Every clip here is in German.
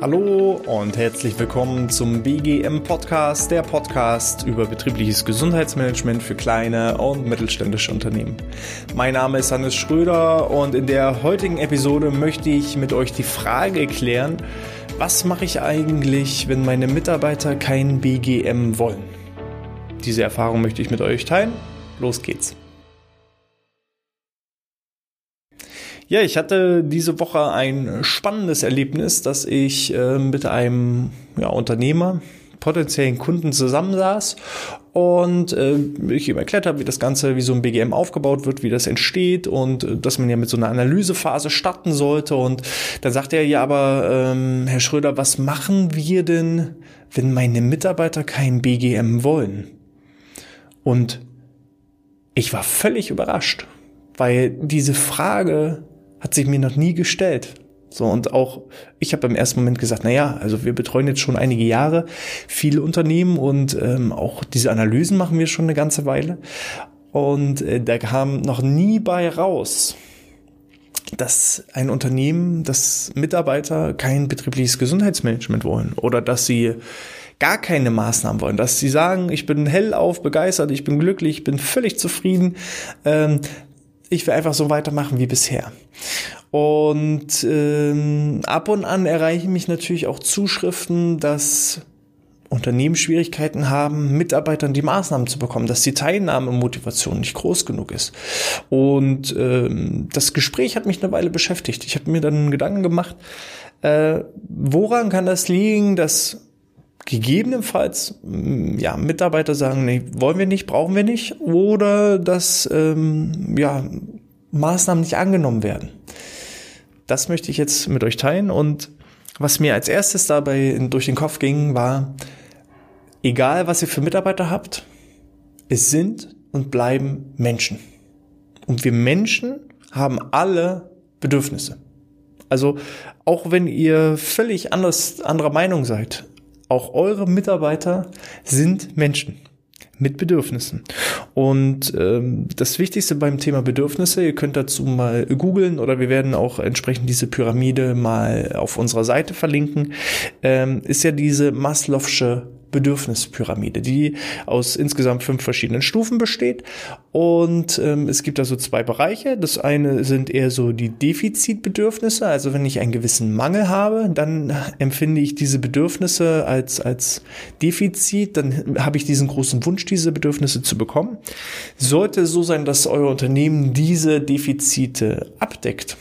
Hallo und herzlich willkommen zum BGM Podcast, der Podcast über betriebliches Gesundheitsmanagement für kleine und mittelständische Unternehmen. Mein Name ist Hannes Schröder und in der heutigen Episode möchte ich mit euch die Frage klären, was mache ich eigentlich, wenn meine Mitarbeiter kein BGM wollen? Diese Erfahrung möchte ich mit euch teilen. Los geht's. Ja, ich hatte diese Woche ein spannendes Erlebnis, dass ich äh, mit einem ja, Unternehmer, potenziellen Kunden zusammensaß und äh, ich ihm erklärt habe, wie das Ganze, wie so ein BGM aufgebaut wird, wie das entsteht und äh, dass man ja mit so einer Analysephase starten sollte. Und dann sagte er, ja, aber ähm, Herr Schröder, was machen wir denn, wenn meine Mitarbeiter kein BGM wollen? Und ich war völlig überrascht, weil diese Frage hat sich mir noch nie gestellt. So, und auch ich habe im ersten Moment gesagt, na ja, also wir betreuen jetzt schon einige Jahre viele Unternehmen und ähm, auch diese Analysen machen wir schon eine ganze Weile. Und äh, da kam noch nie bei raus, dass ein Unternehmen, dass Mitarbeiter kein betriebliches Gesundheitsmanagement wollen oder dass sie gar keine Maßnahmen wollen, dass sie sagen, ich bin hellauf begeistert, ich bin glücklich, ich bin völlig zufrieden, ähm, ich will einfach so weitermachen wie bisher. Und ähm, ab und an erreichen mich natürlich auch Zuschriften, dass Unternehmen Schwierigkeiten haben, Mitarbeitern die Maßnahmen zu bekommen, dass die Teilnahmemotivation nicht groß genug ist. Und ähm, das Gespräch hat mich eine Weile beschäftigt. Ich habe mir dann Gedanken gemacht, äh, woran kann das liegen, dass gegebenenfalls mm, ja, Mitarbeiter sagen, nee, wollen wir nicht, brauchen wir nicht, oder dass ähm, ja, Maßnahmen nicht angenommen werden. Das möchte ich jetzt mit euch teilen und was mir als erstes dabei durch den Kopf ging, war, egal was ihr für Mitarbeiter habt, es sind und bleiben Menschen. Und wir Menschen haben alle Bedürfnisse. Also auch wenn ihr völlig anders, anderer Meinung seid, auch eure Mitarbeiter sind Menschen mit Bedürfnissen. Und ähm, das Wichtigste beim Thema Bedürfnisse, ihr könnt dazu mal googeln oder wir werden auch entsprechend diese Pyramide mal auf unserer Seite verlinken, ähm, ist ja diese Maslow'sche Bedürfnispyramide, die aus insgesamt fünf verschiedenen Stufen besteht. Und ähm, es gibt also zwei Bereiche. Das eine sind eher so die Defizitbedürfnisse. Also wenn ich einen gewissen Mangel habe, dann empfinde ich diese Bedürfnisse als, als Defizit. Dann habe ich diesen großen Wunsch, diese Bedürfnisse zu bekommen. Sollte es so sein, dass euer Unternehmen diese Defizite abdeckt,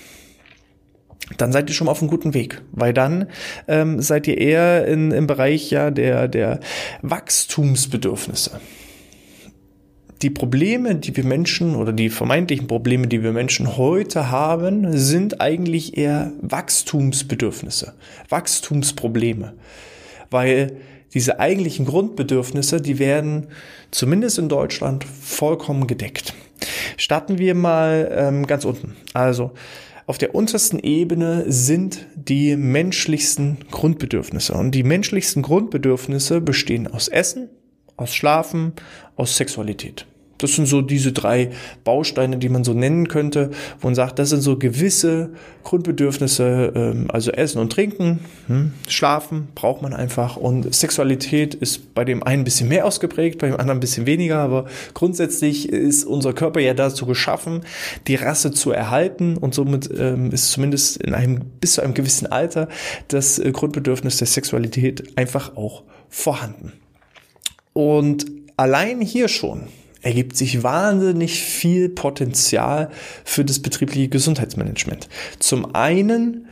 dann seid ihr schon mal auf einem guten Weg, weil dann ähm, seid ihr eher in, im Bereich ja der, der Wachstumsbedürfnisse. Die Probleme, die wir Menschen oder die vermeintlichen Probleme, die wir Menschen heute haben, sind eigentlich eher Wachstumsbedürfnisse, Wachstumsprobleme, weil diese eigentlichen Grundbedürfnisse, die werden zumindest in Deutschland vollkommen gedeckt. Starten wir mal ähm, ganz unten. Also auf der untersten Ebene sind die menschlichsten Grundbedürfnisse. Und die menschlichsten Grundbedürfnisse bestehen aus Essen, aus Schlafen, aus Sexualität. Das sind so diese drei Bausteine, die man so nennen könnte, wo man sagt, das sind so gewisse Grundbedürfnisse, ähm, also Essen und Trinken, hm, Schlafen braucht man einfach und Sexualität ist bei dem einen ein bisschen mehr ausgeprägt, bei dem anderen ein bisschen weniger, aber grundsätzlich ist unser Körper ja dazu geschaffen, die Rasse zu erhalten und somit ähm, ist zumindest in einem bis zu einem gewissen Alter das äh, Grundbedürfnis der Sexualität einfach auch vorhanden. Und allein hier schon ergibt sich wahnsinnig viel Potenzial für das betriebliche Gesundheitsmanagement. Zum einen,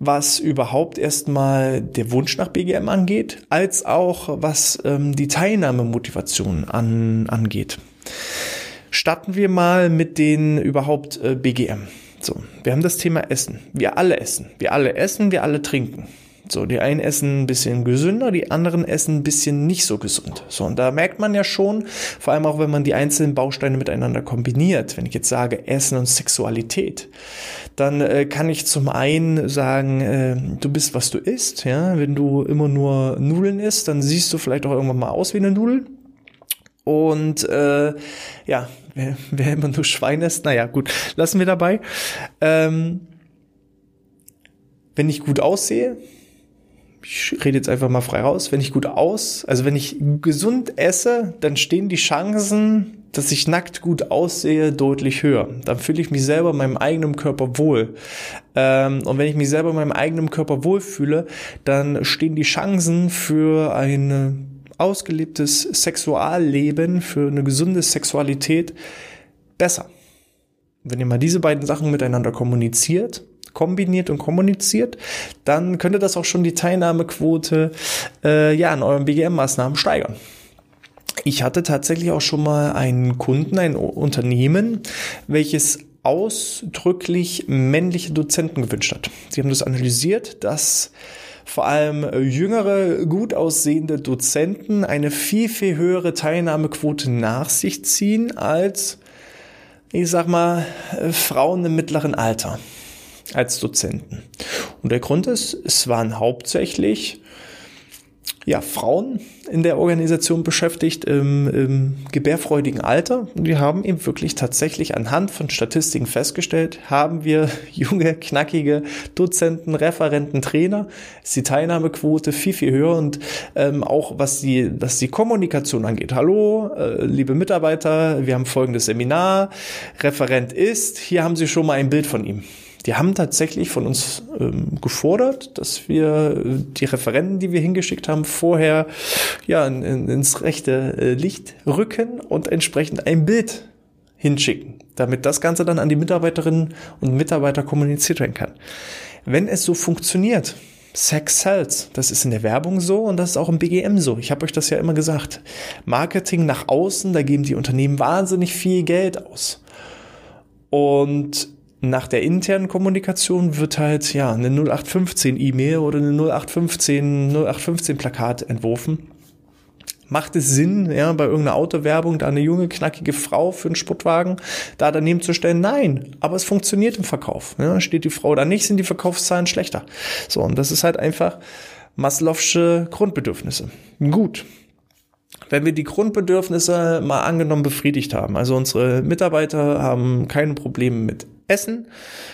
was überhaupt erstmal der Wunsch nach BGM angeht, als auch was ähm, die Teilnahmemotivation an, angeht. Starten wir mal mit den überhaupt äh, BGM. So, wir haben das Thema Essen. Wir alle essen. Wir alle essen, wir alle trinken. So, die einen essen ein bisschen gesünder, die anderen essen ein bisschen nicht so gesund. So, und da merkt man ja schon, vor allem auch wenn man die einzelnen Bausteine miteinander kombiniert, wenn ich jetzt sage Essen und Sexualität, dann äh, kann ich zum einen sagen, äh, du bist, was du isst, ja, wenn du immer nur Nudeln isst, dann siehst du vielleicht auch irgendwann mal aus wie eine Nudel. Und äh, ja, wer, wer immer nur Schwein ist, naja, gut, lassen wir dabei. Ähm, wenn ich gut aussehe, ich rede jetzt einfach mal frei raus, wenn ich gut aus, also wenn ich gesund esse, dann stehen die Chancen, dass ich nackt gut aussehe, deutlich höher. Dann fühle ich mich selber in meinem eigenen Körper wohl. Ähm, und wenn ich mich selber in meinem eigenen Körper wohlfühle, dann stehen die Chancen für ein ausgelebtes Sexualleben, für eine gesunde Sexualität besser. Wenn ihr mal diese beiden Sachen miteinander kommuniziert, kombiniert und kommuniziert, dann könnte das auch schon die Teilnahmequote äh, ja an euren BGM-Maßnahmen steigern. Ich hatte tatsächlich auch schon mal einen Kunden, ein Unternehmen, welches ausdrücklich männliche Dozenten gewünscht hat. Sie haben das analysiert, dass vor allem jüngere, gut aussehende Dozenten eine viel, viel höhere Teilnahmequote nach sich ziehen als, ich sag mal, Frauen im mittleren Alter als Dozenten. Und der Grund ist, es waren hauptsächlich ja, Frauen in der Organisation beschäftigt im, im gebärfreudigen Alter. Und wir haben eben wirklich tatsächlich anhand von Statistiken festgestellt, haben wir junge, knackige Dozenten, Referenten, Trainer, ist die Teilnahmequote viel, viel höher und ähm, auch was die, was die Kommunikation angeht. Hallo, äh, liebe Mitarbeiter, wir haben folgendes Seminar, Referent ist, hier haben Sie schon mal ein Bild von ihm die haben tatsächlich von uns ähm, gefordert, dass wir äh, die Referenten, die wir hingeschickt haben, vorher ja in, in, ins rechte äh, Licht rücken und entsprechend ein Bild hinschicken, damit das Ganze dann an die Mitarbeiterinnen und Mitarbeiter kommuniziert werden kann. Wenn es so funktioniert, Sex sells. Das ist in der Werbung so und das ist auch im BGM so. Ich habe euch das ja immer gesagt. Marketing nach außen, da geben die Unternehmen wahnsinnig viel Geld aus. Und nach der internen Kommunikation wird halt ja eine 0815 E-Mail oder eine 0815 0815 Plakat entworfen. Macht es Sinn, ja, bei irgendeiner Autowerbung da eine junge, knackige Frau für einen Sportwagen da daneben zu stellen? Nein, aber es funktioniert im Verkauf. Ja, steht die Frau da nicht, sind die Verkaufszahlen schlechter. So, und das ist halt einfach Maslow'sche Grundbedürfnisse. Gut, wenn wir die Grundbedürfnisse mal angenommen befriedigt haben, also unsere Mitarbeiter haben keine Probleme mit Essen,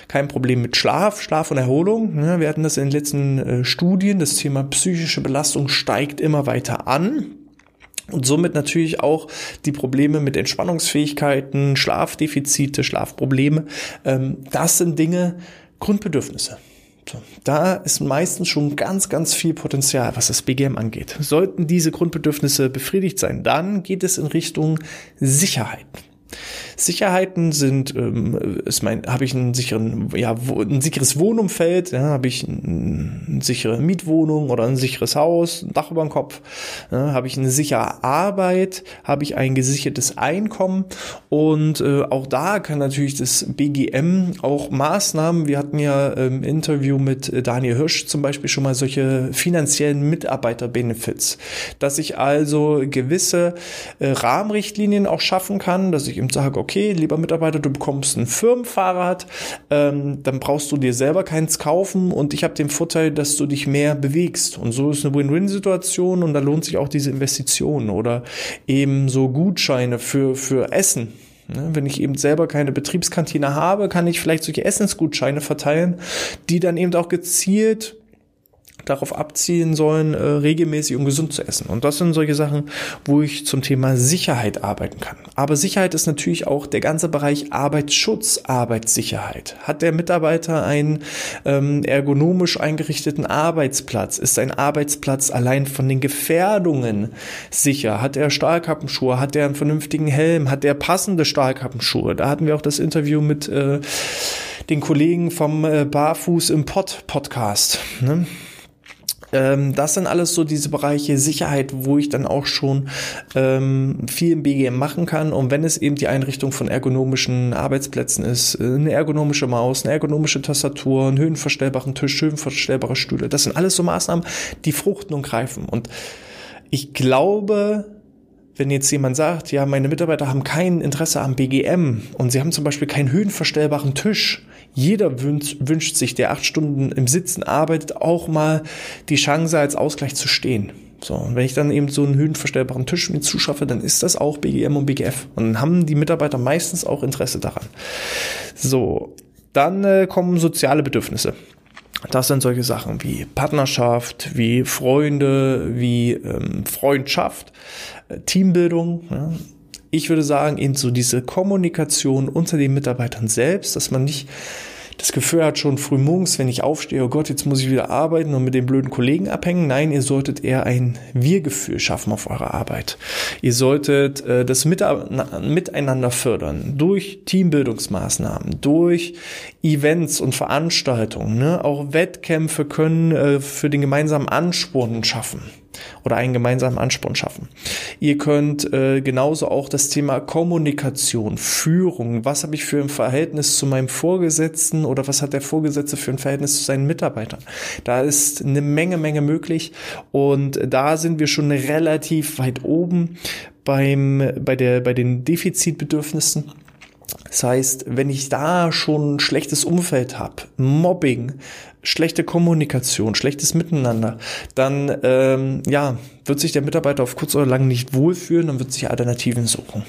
kein Problem mit Schlaf, Schlaf und Erholung. Wir hatten das in den letzten äh, Studien, das Thema psychische Belastung steigt immer weiter an. Und somit natürlich auch die Probleme mit Entspannungsfähigkeiten, Schlafdefizite, Schlafprobleme. Ähm, das sind Dinge, Grundbedürfnisse. Da ist meistens schon ganz, ganz viel Potenzial, was das BGM angeht. Sollten diese Grundbedürfnisse befriedigt sein, dann geht es in Richtung Sicherheit. Sicherheiten sind, ähm, ist mein, habe ich einen sicheren, ja, ein sicheres Wohnumfeld, ja, habe ich ein, eine sichere Mietwohnung oder ein sicheres Haus, ein Dach über dem Kopf, ja, habe ich eine sichere Arbeit, habe ich ein gesichertes Einkommen und äh, auch da kann natürlich das BGM auch Maßnahmen, wir hatten ja im Interview mit Daniel Hirsch zum Beispiel schon mal solche finanziellen Mitarbeiterbenefits, dass ich also gewisse äh, Rahmenrichtlinien auch schaffen kann, dass ich eben sage, okay, lieber Mitarbeiter, du bekommst ein Firmenfahrrad, ähm, dann brauchst du dir selber keins kaufen und ich habe den Vorteil, dass du dich mehr bewegst. Und so ist eine Win-Win-Situation und da lohnt sich auch diese Investition oder eben so Gutscheine für, für Essen. Ne, wenn ich eben selber keine Betriebskantine habe, kann ich vielleicht solche Essensgutscheine verteilen, die dann eben auch gezielt darauf abziehen sollen, äh, regelmäßig und gesund zu essen. Und das sind solche Sachen, wo ich zum Thema Sicherheit arbeiten kann. Aber Sicherheit ist natürlich auch der ganze Bereich Arbeitsschutz, Arbeitssicherheit. Hat der Mitarbeiter einen ähm, ergonomisch eingerichteten Arbeitsplatz? Ist ein Arbeitsplatz allein von den Gefährdungen sicher? Hat er Stahlkappenschuhe? Hat er einen vernünftigen Helm? Hat er passende Stahlkappenschuhe? Da hatten wir auch das Interview mit äh, den Kollegen vom äh, Barfuß im Pod Podcast. Ne? Ähm, das sind alles so diese Bereiche Sicherheit, wo ich dann auch schon ähm, viel im BGM machen kann. Und wenn es eben die Einrichtung von ergonomischen Arbeitsplätzen ist, äh, eine ergonomische Maus, eine ergonomische Tastatur, einen höhenverstellbaren Tisch, höhenverstellbare Stühle, das sind alles so Maßnahmen, die fruchten und greifen. Und ich glaube, wenn jetzt jemand sagt, ja, meine Mitarbeiter haben kein Interesse am BGM und sie haben zum Beispiel keinen höhenverstellbaren Tisch, jeder wünscht, wünscht sich, der acht Stunden im Sitzen arbeitet, auch mal die Chance als Ausgleich zu stehen. So, und wenn ich dann eben so einen höhenverstellbaren Tisch mir zuschaffe, dann ist das auch BGM und BGF. Und dann haben die Mitarbeiter meistens auch Interesse daran. So, dann äh, kommen soziale Bedürfnisse. Das sind solche Sachen wie Partnerschaft, wie Freunde, wie ähm, Freundschaft, äh, Teambildung. Ja. Ich würde sagen, eben so diese Kommunikation unter den Mitarbeitern selbst, dass man nicht das Gefühl hat schon früh morgens, wenn ich aufstehe, oh Gott, jetzt muss ich wieder arbeiten und mit den blöden Kollegen abhängen. Nein, ihr solltet eher ein Wir-Gefühl schaffen auf eurer Arbeit. Ihr solltet äh, das Miteinander fördern durch Teambildungsmaßnahmen, durch Events und Veranstaltungen. Ne? Auch Wettkämpfe können äh, für den gemeinsamen Ansporn schaffen oder einen gemeinsamen Ansporn schaffen. Ihr könnt äh, genauso auch das Thema Kommunikation, Führung, was habe ich für ein Verhältnis zu meinem Vorgesetzten oder was hat der Vorgesetzte für ein Verhältnis zu seinen Mitarbeitern. Da ist eine Menge, Menge möglich und da sind wir schon relativ weit oben beim, bei, der, bei den Defizitbedürfnissen. Das heißt, wenn ich da schon ein schlechtes Umfeld habe, Mobbing, schlechte Kommunikation, schlechtes Miteinander, dann ähm, ja, wird sich der Mitarbeiter auf kurz oder lang nicht wohlfühlen und wird sich Alternativen suchen.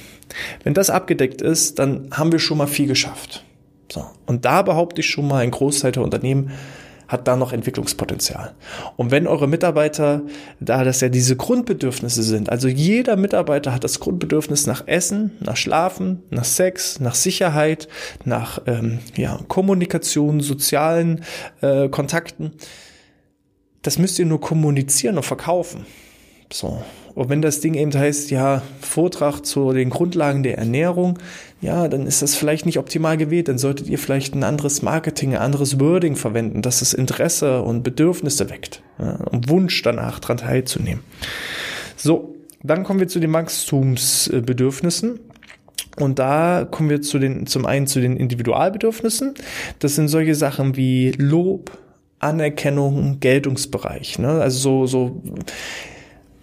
Wenn das abgedeckt ist, dann haben wir schon mal viel geschafft. So. Und da behaupte ich schon mal, ein Großteil der Unternehmen hat da noch Entwicklungspotenzial. Und wenn eure Mitarbeiter, da das ja diese Grundbedürfnisse sind, also jeder Mitarbeiter hat das Grundbedürfnis nach Essen, nach Schlafen, nach Sex, nach Sicherheit, nach ähm, ja, Kommunikation, sozialen äh, Kontakten, das müsst ihr nur kommunizieren und verkaufen. So. Und wenn das Ding eben heißt, ja, Vortrag zu den Grundlagen der Ernährung, ja, dann ist das vielleicht nicht optimal gewählt. Dann solltet ihr vielleicht ein anderes Marketing, ein anderes Wording verwenden, dass es Interesse und Bedürfnisse weckt ja, und Wunsch danach daran teilzunehmen. So, dann kommen wir zu den Wachstumsbedürfnissen. Und da kommen wir zu den, zum einen zu den Individualbedürfnissen. Das sind solche Sachen wie Lob, Anerkennung, Geltungsbereich. Ne? Also so, so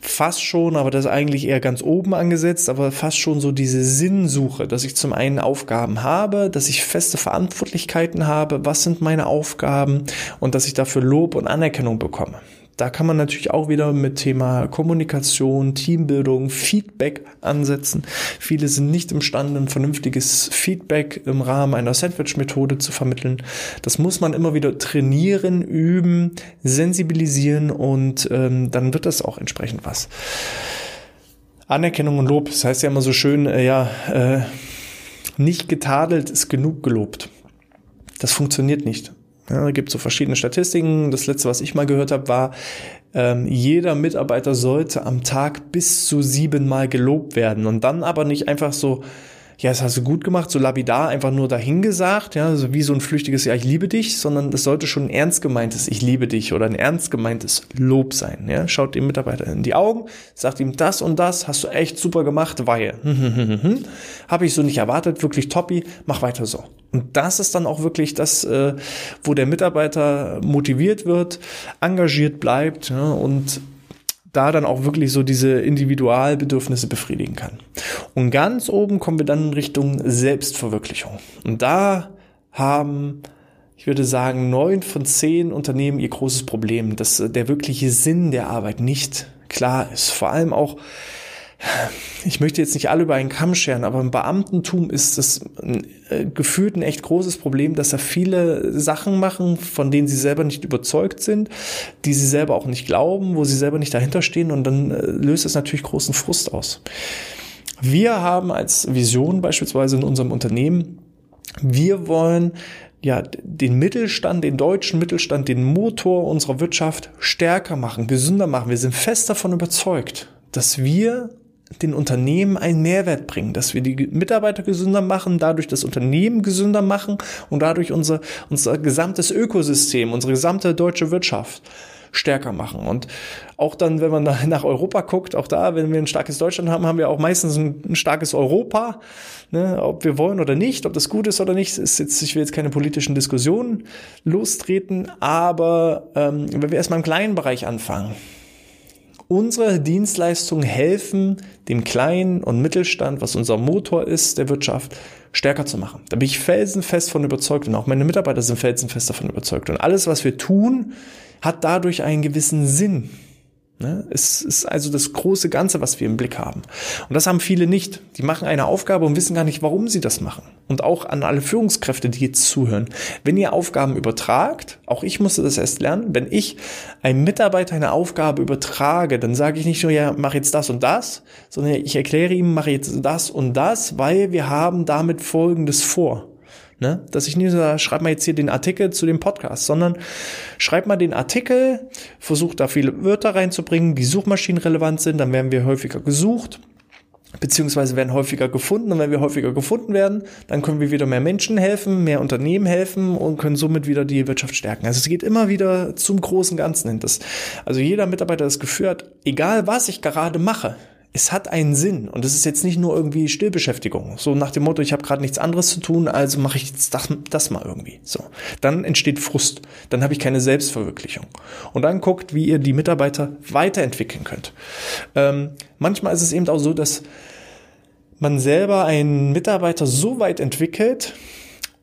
fast schon, aber das ist eigentlich eher ganz oben angesetzt, aber fast schon so diese Sinnsuche, dass ich zum einen Aufgaben habe, dass ich feste Verantwortlichkeiten habe, was sind meine Aufgaben und dass ich dafür Lob und Anerkennung bekomme. Da kann man natürlich auch wieder mit Thema Kommunikation, Teambildung, Feedback ansetzen. Viele sind nicht imstande, ein vernünftiges Feedback im Rahmen einer Sandwich-Methode zu vermitteln. Das muss man immer wieder trainieren, üben, sensibilisieren und ähm, dann wird das auch entsprechend was. Anerkennung und Lob, das heißt ja immer so schön, äh, ja, äh, nicht getadelt ist genug gelobt. Das funktioniert nicht. Ja, da gibt so verschiedene Statistiken. Das letzte, was ich mal gehört habe, war, ähm, jeder Mitarbeiter sollte am Tag bis zu siebenmal gelobt werden und dann aber nicht einfach so ja, das hast du gut gemacht, so lapidar einfach nur dahingesagt, ja, so wie so ein flüchtiges Ja, ich liebe dich, sondern das sollte schon ein ernst gemeintes Ich liebe dich oder ein ernst gemeintes Lob sein, ja. Schaut dem Mitarbeiter in die Augen, sagt ihm das und das, hast du echt super gemacht, weil, habe ich so nicht erwartet, wirklich toppi, mach weiter so. Und das ist dann auch wirklich das, äh, wo der Mitarbeiter motiviert wird, engagiert bleibt ja, und da dann auch wirklich so diese Individualbedürfnisse befriedigen kann. Und ganz oben kommen wir dann in Richtung Selbstverwirklichung. Und da haben, ich würde sagen, neun von zehn Unternehmen ihr großes Problem, dass der wirkliche Sinn der Arbeit nicht klar ist. Vor allem auch ich möchte jetzt nicht alle über einen Kamm scheren, aber im Beamtentum ist es äh, gefühlt ein echt großes Problem, dass da viele Sachen machen, von denen sie selber nicht überzeugt sind, die sie selber auch nicht glauben, wo sie selber nicht dahinter stehen und dann äh, löst es natürlich großen Frust aus. Wir haben als Vision beispielsweise in unserem Unternehmen, wir wollen ja, den Mittelstand, den deutschen Mittelstand, den Motor unserer Wirtschaft stärker machen, gesünder machen. Wir sind fest davon überzeugt, dass wir den Unternehmen einen Mehrwert bringen, dass wir die Mitarbeiter gesünder machen, dadurch das Unternehmen gesünder machen und dadurch unser, unser gesamtes Ökosystem, unsere gesamte deutsche Wirtschaft stärker machen. Und auch dann, wenn man nach Europa guckt, auch da, wenn wir ein starkes Deutschland haben, haben wir auch meistens ein, ein starkes Europa. Ne, ob wir wollen oder nicht, ob das gut ist oder nicht, ist jetzt, ich will jetzt keine politischen Diskussionen lostreten, aber ähm, wenn wir erstmal im kleinen Bereich anfangen, Unsere Dienstleistungen helfen, dem kleinen und Mittelstand, was unser Motor ist der Wirtschaft, stärker zu machen. Da bin ich felsenfest von überzeugt und auch meine Mitarbeiter sind felsenfest davon überzeugt. Und alles, was wir tun, hat dadurch einen gewissen Sinn. Ne? Es ist also das große Ganze, was wir im Blick haben. Und das haben viele nicht. Die machen eine Aufgabe und wissen gar nicht, warum sie das machen. Und auch an alle Führungskräfte, die jetzt zuhören. Wenn ihr Aufgaben übertragt, auch ich musste das erst lernen, wenn ich einem Mitarbeiter eine Aufgabe übertrage, dann sage ich nicht nur, ja, mach jetzt das und das, sondern ich erkläre ihm, mach jetzt das und das, weil wir haben damit Folgendes vor. Ne? Dass ich nicht sage, schreib mal jetzt hier den Artikel zu dem Podcast, sondern schreib mal den Artikel, versuch da viele Wörter reinzubringen, die suchmaschinenrelevant sind, dann werden wir häufiger gesucht beziehungsweise werden häufiger gefunden und wenn wir häufiger gefunden werden, dann können wir wieder mehr Menschen helfen, mehr Unternehmen helfen und können somit wieder die Wirtschaft stärken. Also es geht immer wieder zum großen Ganzen hin. Also jeder Mitarbeiter das Gefühl hat, egal was ich gerade mache, es hat einen Sinn und es ist jetzt nicht nur irgendwie Stillbeschäftigung. So nach dem Motto, ich habe gerade nichts anderes zu tun, also mache ich jetzt das, das, mal irgendwie. So, dann entsteht Frust, dann habe ich keine Selbstverwirklichung. Und dann guckt, wie ihr die Mitarbeiter weiterentwickeln könnt. Ähm, manchmal ist es eben auch so, dass man selber einen Mitarbeiter so weit entwickelt,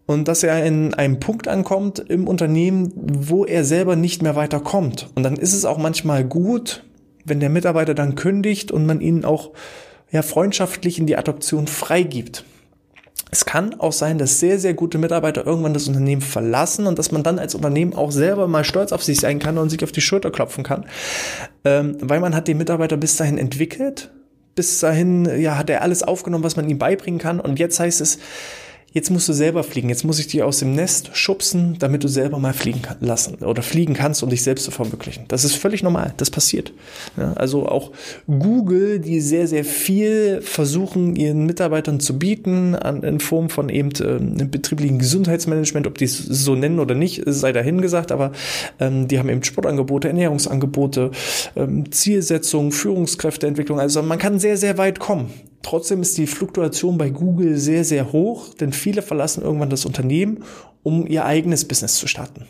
und dass er in einem Punkt ankommt im Unternehmen, wo er selber nicht mehr weiterkommt. Und dann ist es auch manchmal gut, wenn der Mitarbeiter dann kündigt und man ihn auch ja, freundschaftlich in die Adoption freigibt. Es kann auch sein, dass sehr, sehr gute Mitarbeiter irgendwann das Unternehmen verlassen und dass man dann als Unternehmen auch selber mal stolz auf sich sein kann und sich auf die Schulter klopfen kann, ähm, weil man hat den Mitarbeiter bis dahin entwickelt, bis dahin ja, hat er alles aufgenommen, was man ihm beibringen kann und jetzt heißt es, jetzt musst du selber fliegen, jetzt muss ich dich aus dem Nest schubsen, damit du selber mal fliegen kann, lassen oder fliegen kannst, um dich selbst zu verwirklichen. Das ist völlig normal, das passiert. Ja, also auch Google, die sehr, sehr viel versuchen, ihren Mitarbeitern zu bieten, an, in Form von eben äh, betrieblichen Gesundheitsmanagement, ob die es so nennen oder nicht, sei dahingesagt, aber ähm, die haben eben Sportangebote, Ernährungsangebote, ähm, Zielsetzung, Führungskräfteentwicklung, also man kann sehr, sehr weit kommen. Trotzdem ist die Fluktuation bei Google sehr, sehr hoch, denn viele verlassen irgendwann das Unternehmen, um ihr eigenes Business zu starten.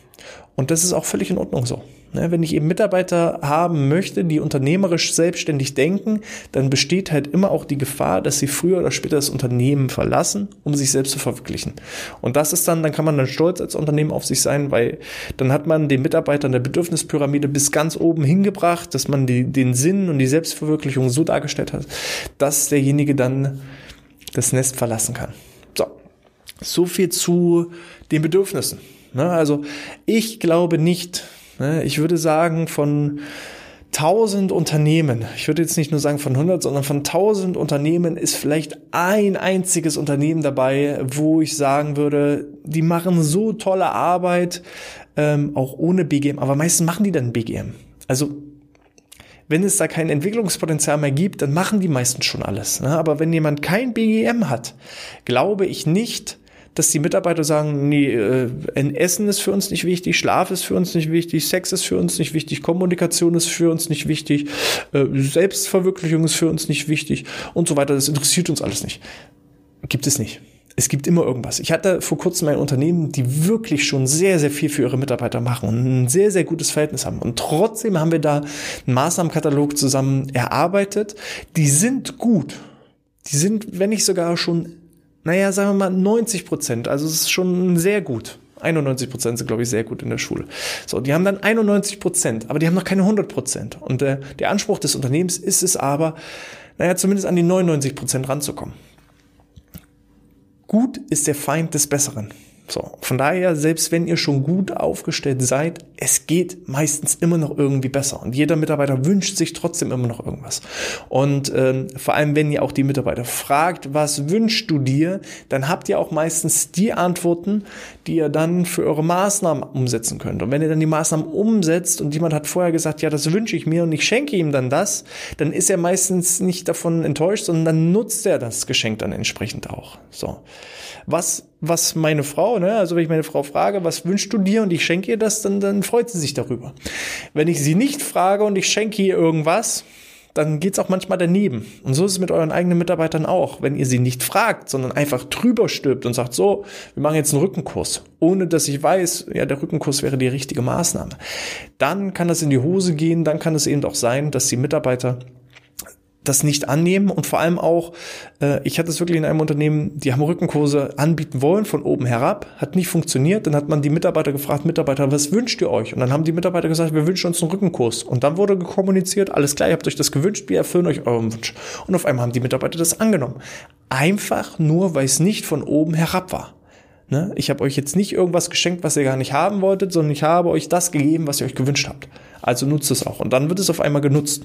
Und das ist auch völlig in Ordnung so. Ne, wenn ich eben Mitarbeiter haben möchte, die unternehmerisch selbstständig denken, dann besteht halt immer auch die Gefahr, dass sie früher oder später das Unternehmen verlassen, um sich selbst zu verwirklichen. Und das ist dann, dann kann man dann stolz als Unternehmen auf sich sein, weil dann hat man den Mitarbeitern der Bedürfnispyramide bis ganz oben hingebracht, dass man die, den Sinn und die Selbstverwirklichung so dargestellt hat, dass derjenige dann das Nest verlassen kann. So. So viel zu den Bedürfnissen. Ne, also ich glaube nicht? Ich würde sagen, von 1000 Unternehmen, ich würde jetzt nicht nur sagen von 100, sondern von 1000 Unternehmen ist vielleicht ein einziges Unternehmen dabei, wo ich sagen würde, die machen so tolle Arbeit, ähm, auch ohne BGM, aber meistens machen die dann BGM. Also wenn es da kein Entwicklungspotenzial mehr gibt, dann machen die meisten schon alles. Ne? Aber wenn jemand kein BGM hat, glaube ich nicht, dass die Mitarbeiter sagen, nee, äh, Essen ist für uns nicht wichtig, Schlaf ist für uns nicht wichtig, Sex ist für uns nicht wichtig, Kommunikation ist für uns nicht wichtig, äh, Selbstverwirklichung ist für uns nicht wichtig und so weiter. Das interessiert uns alles nicht. Gibt es nicht. Es gibt immer irgendwas. Ich hatte vor kurzem ein Unternehmen, die wirklich schon sehr, sehr viel für ihre Mitarbeiter machen und ein sehr, sehr gutes Verhältnis haben. Und trotzdem haben wir da einen Maßnahmenkatalog zusammen erarbeitet. Die sind gut. Die sind, wenn nicht sogar schon naja, sagen wir mal 90 Prozent. Also es ist schon sehr gut. 91 Prozent sind, glaube ich, sehr gut in der Schule. So, die haben dann 91 Prozent, aber die haben noch keine 100 Prozent. Und äh, der Anspruch des Unternehmens ist es aber, naja, zumindest an die 99 Prozent ranzukommen. Gut ist der Feind des Besseren. So, von daher, selbst wenn ihr schon gut aufgestellt seid, es geht meistens immer noch irgendwie besser. Und jeder Mitarbeiter wünscht sich trotzdem immer noch irgendwas. Und ähm, vor allem, wenn ihr auch die Mitarbeiter fragt, was wünschst du dir, dann habt ihr auch meistens die Antworten, die ihr dann für eure Maßnahmen umsetzen könnt. Und wenn ihr dann die Maßnahmen umsetzt und jemand hat vorher gesagt, ja, das wünsche ich mir und ich schenke ihm dann das, dann ist er meistens nicht davon enttäuscht, sondern dann nutzt er das Geschenk dann entsprechend auch. So was, was meine Frau, ne, also wenn ich meine Frau frage, was wünschst du dir und ich schenke ihr das, dann, dann freut sie sich darüber. Wenn ich sie nicht frage und ich schenke ihr irgendwas, dann geht's auch manchmal daneben. Und so ist es mit euren eigenen Mitarbeitern auch. Wenn ihr sie nicht fragt, sondern einfach drüber stülpt und sagt, so, wir machen jetzt einen Rückenkurs, ohne dass ich weiß, ja, der Rückenkurs wäre die richtige Maßnahme, dann kann das in die Hose gehen, dann kann es eben auch sein, dass die Mitarbeiter das nicht annehmen und vor allem auch, äh, ich hatte es wirklich in einem Unternehmen, die haben Rückenkurse anbieten wollen von oben herab, hat nicht funktioniert, dann hat man die Mitarbeiter gefragt, Mitarbeiter, was wünscht ihr euch? Und dann haben die Mitarbeiter gesagt, wir wünschen uns einen Rückenkurs und dann wurde kommuniziert, alles klar, ihr habt euch das gewünscht, wir erfüllen euch euren Wunsch. Und auf einmal haben die Mitarbeiter das angenommen. Einfach nur, weil es nicht von oben herab war. Ne? Ich habe euch jetzt nicht irgendwas geschenkt, was ihr gar nicht haben wolltet, sondern ich habe euch das gegeben, was ihr euch gewünscht habt. Also nutzt es auch. Und dann wird es auf einmal genutzt.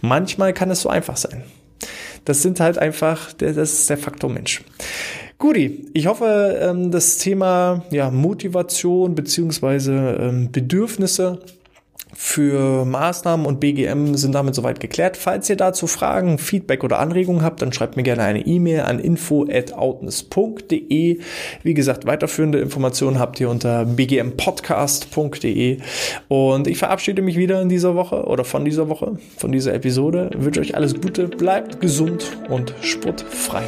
Manchmal kann es so einfach sein. Das sind halt einfach, das ist der Faktor Mensch. Guti, ich hoffe, ähm, das Thema ja, Motivation beziehungsweise ähm, Bedürfnisse für Maßnahmen und BGM sind damit soweit geklärt. Falls ihr dazu Fragen, Feedback oder Anregungen habt, dann schreibt mir gerne eine E-Mail an info@outness.de. Wie gesagt, weiterführende Informationen habt ihr unter bgmpodcast.de und ich verabschiede mich wieder in dieser Woche oder von dieser Woche, von dieser Episode. Ich wünsche euch alles Gute, bleibt gesund und sportfrei.